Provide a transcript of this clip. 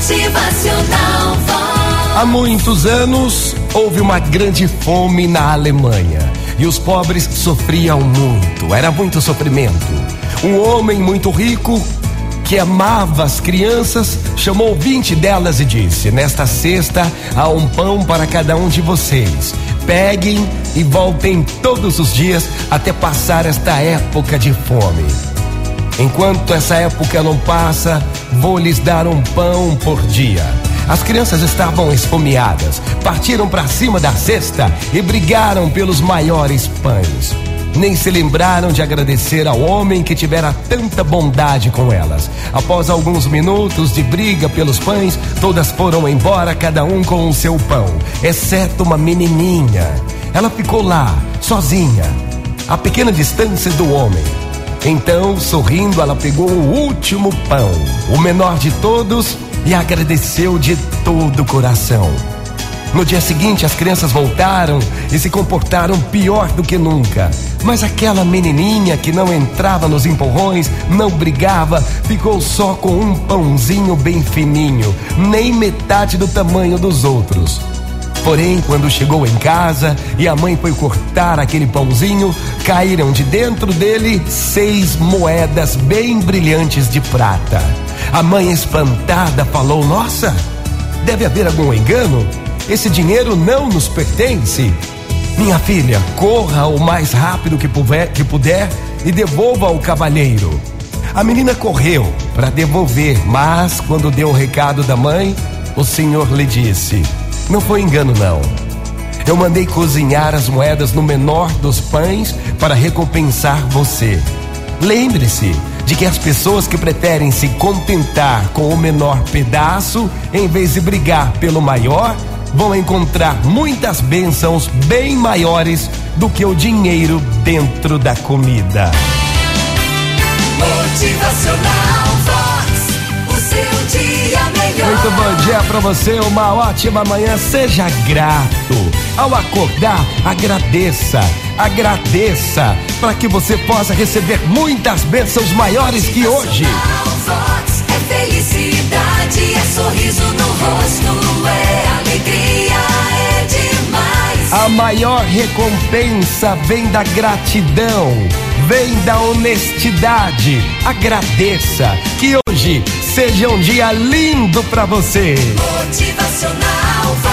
Motivacional. Há muitos anos houve uma grande fome na Alemanha e os pobres sofriam muito, era muito sofrimento. Um homem muito rico que amava as crianças chamou 20 delas e disse: Nesta sexta há um pão para cada um de vocês. Peguem e voltem todos os dias até passar esta época de fome. Enquanto essa época não passa, vou lhes dar um pão por dia. As crianças estavam esfomeadas, partiram para cima da cesta e brigaram pelos maiores pães. Nem se lembraram de agradecer ao homem que tivera tanta bondade com elas. Após alguns minutos de briga pelos pães, todas foram embora, cada um com o seu pão, exceto uma menininha. Ela ficou lá, sozinha, a pequena distância do homem. Então, sorrindo, ela pegou o último pão, o menor de todos, e agradeceu de todo o coração. No dia seguinte, as crianças voltaram e se comportaram pior do que nunca. Mas aquela menininha que não entrava nos empurrões, não brigava, ficou só com um pãozinho bem fininho, nem metade do tamanho dos outros. Porém, quando chegou em casa e a mãe foi cortar aquele pãozinho, caíram de dentro dele seis moedas bem brilhantes de prata. A mãe, espantada, falou: Nossa, deve haver algum engano? Esse dinheiro não nos pertence. Minha filha, corra o mais rápido que puder, que puder e devolva ao cavalheiro. A menina correu para devolver, mas quando deu o recado da mãe, o senhor lhe disse: Não foi engano, não. Eu mandei cozinhar as moedas no menor dos pães para recompensar você. Lembre-se de que as pessoas que preferem se contentar com o menor pedaço, em vez de brigar pelo maior, vão encontrar muitas bênçãos bem maiores do que o dinheiro dentro da comida. Motivacional para você, uma ótima manhã. Seja grato. Ao acordar, agradeça, agradeça, para que você possa receber muitas bênçãos maiores que hoje. A maior recompensa vem da gratidão, vem da honestidade. Agradeça. Que hoje seja um dia lindo para você. Motivacional.